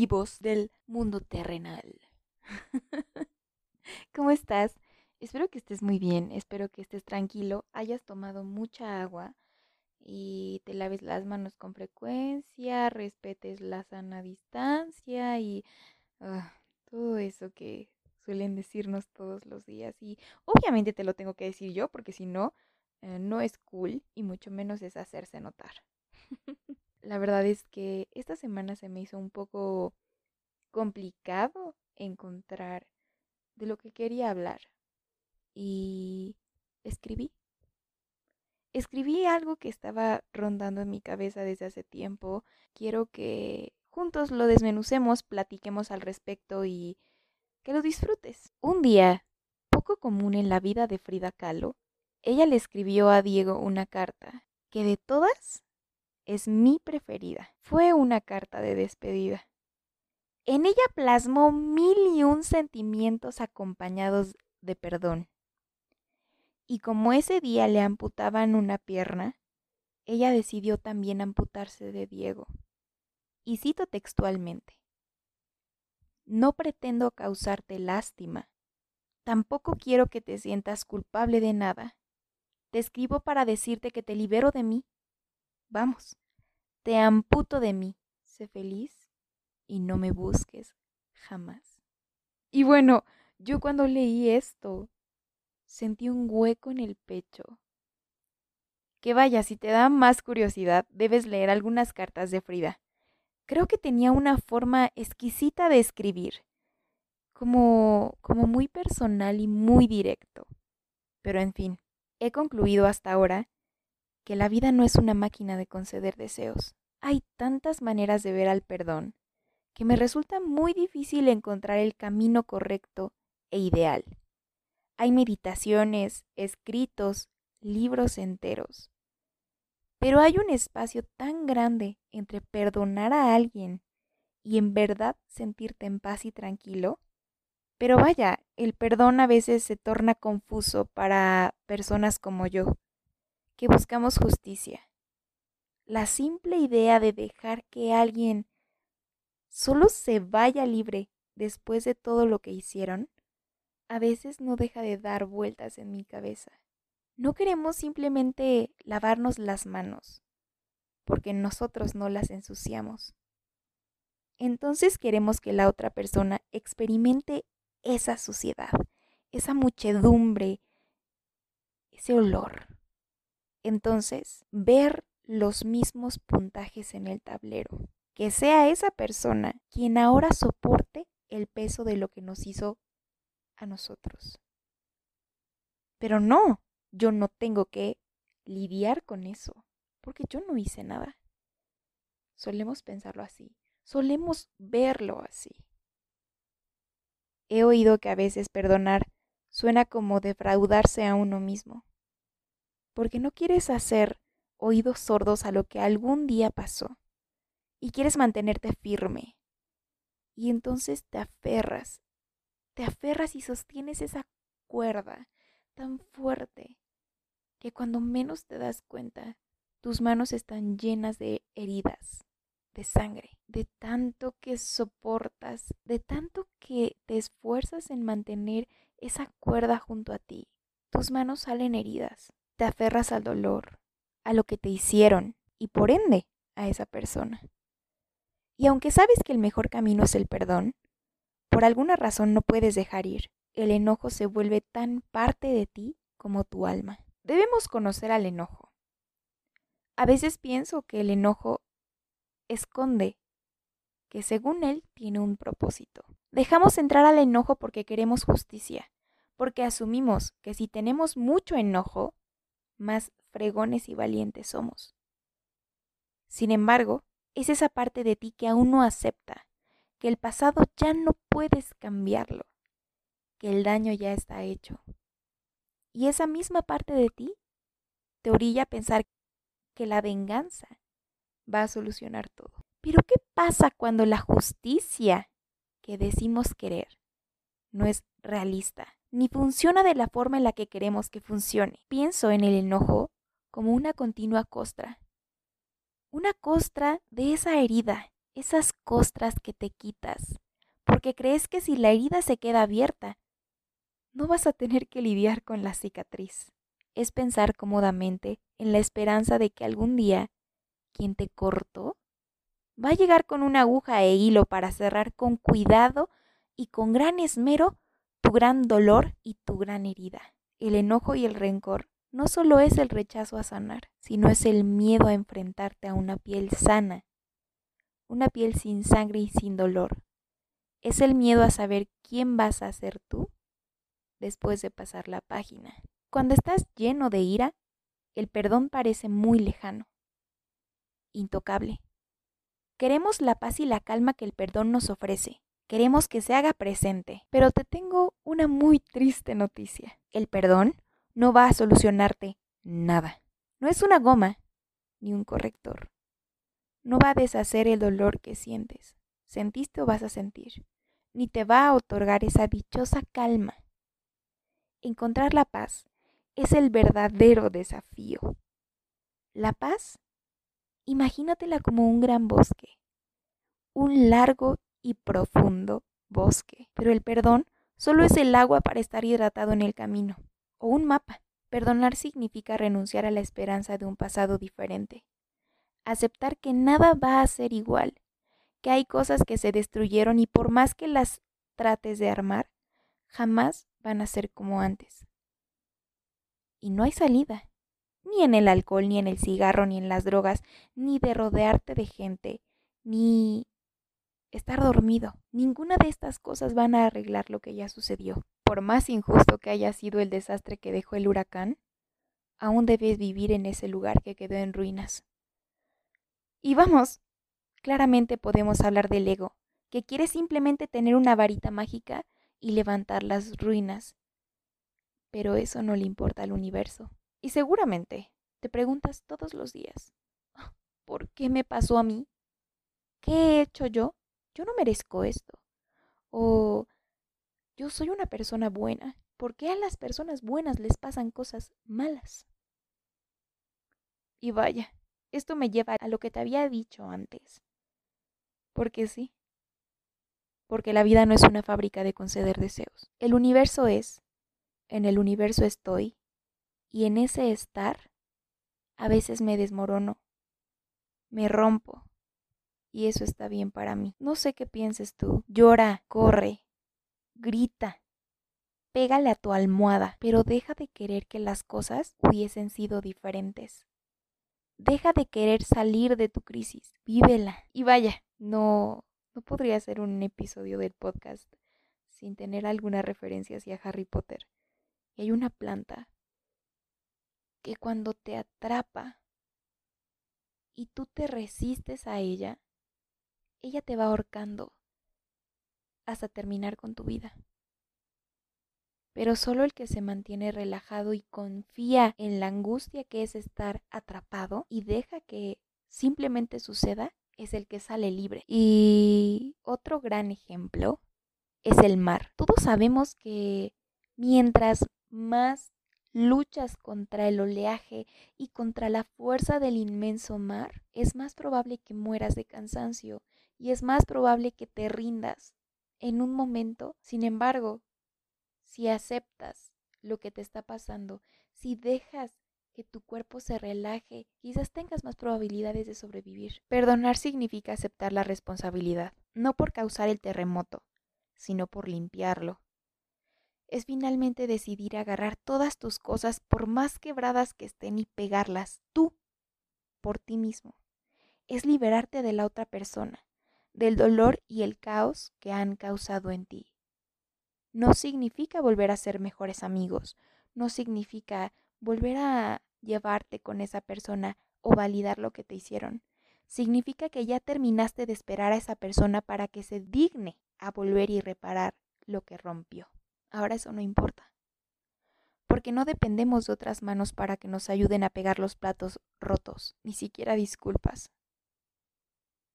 Vivos del mundo terrenal. ¿Cómo estás? Espero que estés muy bien, espero que estés tranquilo, hayas tomado mucha agua y te laves las manos con frecuencia, respetes la sana distancia y ah, todo eso que suelen decirnos todos los días. Y obviamente te lo tengo que decir yo porque si no, eh, no es cool y mucho menos es hacerse notar. La verdad es que esta semana se me hizo un poco complicado encontrar de lo que quería hablar. Y escribí. Escribí algo que estaba rondando en mi cabeza desde hace tiempo. Quiero que juntos lo desmenucemos, platiquemos al respecto y que lo disfrutes. Un día, poco común en la vida de Frida Kahlo, ella le escribió a Diego una carta que de todas es mi preferida. Fue una carta de despedida. En ella plasmó mil y un sentimientos acompañados de perdón. Y como ese día le amputaban una pierna, ella decidió también amputarse de Diego. Y cito textualmente. No pretendo causarte lástima. Tampoco quiero que te sientas culpable de nada. Te escribo para decirte que te libero de mí. Vamos, te amputo de mí. Sé feliz y no me busques jamás. Y bueno, yo cuando leí esto, sentí un hueco en el pecho. Que vaya, si te da más curiosidad, debes leer algunas cartas de Frida. Creo que tenía una forma exquisita de escribir, como, como muy personal y muy directo. Pero en fin, he concluido hasta ahora que la vida no es una máquina de conceder deseos. Hay tantas maneras de ver al perdón que me resulta muy difícil encontrar el camino correcto e ideal. Hay meditaciones, escritos, libros enteros. Pero hay un espacio tan grande entre perdonar a alguien y en verdad sentirte en paz y tranquilo. Pero vaya, el perdón a veces se torna confuso para personas como yo que buscamos justicia. La simple idea de dejar que alguien solo se vaya libre después de todo lo que hicieron, a veces no deja de dar vueltas en mi cabeza. No queremos simplemente lavarnos las manos, porque nosotros no las ensuciamos. Entonces queremos que la otra persona experimente esa suciedad, esa muchedumbre, ese olor. Entonces, ver los mismos puntajes en el tablero. Que sea esa persona quien ahora soporte el peso de lo que nos hizo a nosotros. Pero no, yo no tengo que lidiar con eso, porque yo no hice nada. Solemos pensarlo así, solemos verlo así. He oído que a veces perdonar suena como defraudarse a uno mismo porque no quieres hacer oídos sordos a lo que algún día pasó y quieres mantenerte firme. Y entonces te aferras, te aferras y sostienes esa cuerda tan fuerte que cuando menos te das cuenta, tus manos están llenas de heridas, de sangre, de tanto que soportas, de tanto que te esfuerzas en mantener esa cuerda junto a ti. Tus manos salen heridas, te aferras al dolor, a lo que te hicieron y por ende a esa persona. Y aunque sabes que el mejor camino es el perdón, por alguna razón no puedes dejar ir. El enojo se vuelve tan parte de ti como tu alma. Debemos conocer al enojo. A veces pienso que el enojo esconde que según él tiene un propósito. Dejamos entrar al enojo porque queremos justicia, porque asumimos que si tenemos mucho enojo, más fregones y valientes somos. Sin embargo, es esa parte de ti que aún no acepta que el pasado ya no puedes cambiarlo, que el daño ya está hecho. Y esa misma parte de ti te orilla a pensar que la venganza va a solucionar todo. Pero ¿qué pasa cuando la justicia que decimos querer no es realista? Ni funciona de la forma en la que queremos que funcione. Pienso en el enojo como una continua costra. Una costra de esa herida esas costras que te quitas, porque crees que si la herida se queda abierta, no vas a tener que lidiar con la cicatriz. Es pensar cómodamente en la esperanza de que algún día quien te cortó va a llegar con una aguja e hilo para cerrar con cuidado y con gran esmero tu gran dolor y tu gran herida. El enojo y el rencor no solo es el rechazo a sanar, sino es el miedo a enfrentarte a una piel sana, una piel sin sangre y sin dolor. Es el miedo a saber quién vas a ser tú después de pasar la página. Cuando estás lleno de ira, el perdón parece muy lejano, intocable. Queremos la paz y la calma que el perdón nos ofrece. Queremos que se haga presente. Pero te tengo una muy triste noticia. El perdón no va a solucionarte nada. No es una goma ni un corrector. No va a deshacer el dolor que sientes, sentiste o vas a sentir, ni te va a otorgar esa dichosa calma. Encontrar la paz es el verdadero desafío. La paz, imagínatela como un gran bosque, un largo y profundo bosque, pero el perdón solo es el agua para estar hidratado en el camino o un mapa. Perdonar significa renunciar a la esperanza de un pasado diferente. Aceptar que nada va a ser igual, que hay cosas que se destruyeron y por más que las trates de armar, jamás van a ser como antes. Y no hay salida, ni en el alcohol, ni en el cigarro, ni en las drogas, ni de rodearte de gente, ni estar dormido. Ninguna de estas cosas van a arreglar lo que ya sucedió por más injusto que haya sido el desastre que dejó el huracán, aún debes vivir en ese lugar que quedó en ruinas. Y vamos, claramente podemos hablar del ego, que quiere simplemente tener una varita mágica y levantar las ruinas. Pero eso no le importa al universo. Y seguramente te preguntas todos los días, ¿por qué me pasó a mí? ¿Qué he hecho yo? Yo no merezco esto. O yo soy una persona buena. ¿Por qué a las personas buenas les pasan cosas malas? Y vaya, esto me lleva a lo que te había dicho antes. Porque sí. Porque la vida no es una fábrica de conceder deseos. El universo es, en el universo estoy, y en ese estar, a veces me desmorono, me rompo, y eso está bien para mí. No sé qué pienses tú. Llora, corre, grita, pégale a tu almohada, pero deja de querer que las cosas hubiesen sido diferentes. Deja de querer salir de tu crisis, vívela. Y vaya, no, no podría ser un episodio del podcast sin tener alguna referencia hacia Harry Potter. Y hay una planta que cuando te atrapa y tú te resistes a ella, ella te va ahorcando hasta terminar con tu vida. Pero solo el que se mantiene relajado y confía en la angustia que es estar atrapado y deja que simplemente suceda es el que sale libre. Y otro gran ejemplo es el mar. Todos sabemos que mientras más luchas contra el oleaje y contra la fuerza del inmenso mar, es más probable que mueras de cansancio y es más probable que te rindas en un momento. Sin embargo, si aceptas lo que te está pasando, si dejas que tu cuerpo se relaje, quizás tengas más probabilidades de sobrevivir. Perdonar significa aceptar la responsabilidad, no por causar el terremoto, sino por limpiarlo. Es finalmente decidir agarrar todas tus cosas por más quebradas que estén y pegarlas tú por ti mismo. Es liberarte de la otra persona, del dolor y el caos que han causado en ti. No significa volver a ser mejores amigos, no significa volver a llevarte con esa persona o validar lo que te hicieron. Significa que ya terminaste de esperar a esa persona para que se digne a volver y reparar lo que rompió. Ahora eso no importa. Porque no dependemos de otras manos para que nos ayuden a pegar los platos rotos, ni siquiera disculpas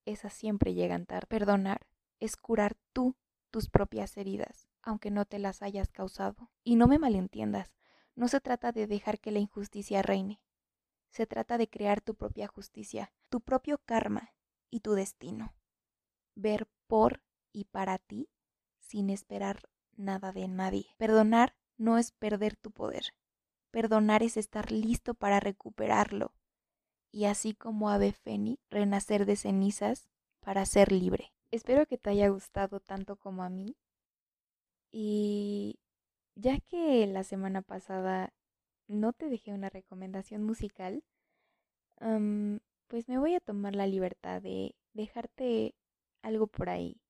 esas siempre llegan tarde. Perdonar es curar tú tus propias heridas, aunque no te las hayas causado. Y no me malentiendas, no se trata de dejar que la injusticia reine. Se trata de crear tu propia justicia, tu propio karma y tu destino. ver por y para ti sin esperar nada de nadie. Perdonar no es perder tu poder. Perdonar es estar listo para recuperarlo y así como ave fénix renacer de cenizas para ser libre. Espero que te haya gustado tanto como a mí. Y ya que la semana pasada no te dejé una recomendación musical, pues me voy a tomar la libertad de dejarte algo por ahí.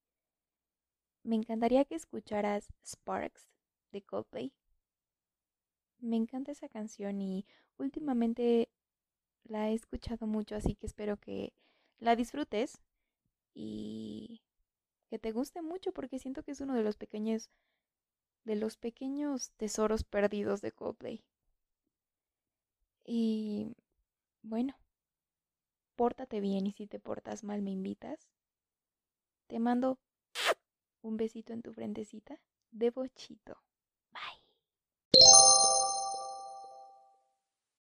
Me encantaría que escucharas Sparks de Coldplay. Me encanta esa canción y últimamente la he escuchado mucho, así que espero que la disfrutes y que te guste mucho porque siento que es uno de los pequeños de los pequeños tesoros perdidos de Coldplay. Y bueno, pórtate bien y si te portas mal me invitas. Te mando un besito en tu frentecita de bochito.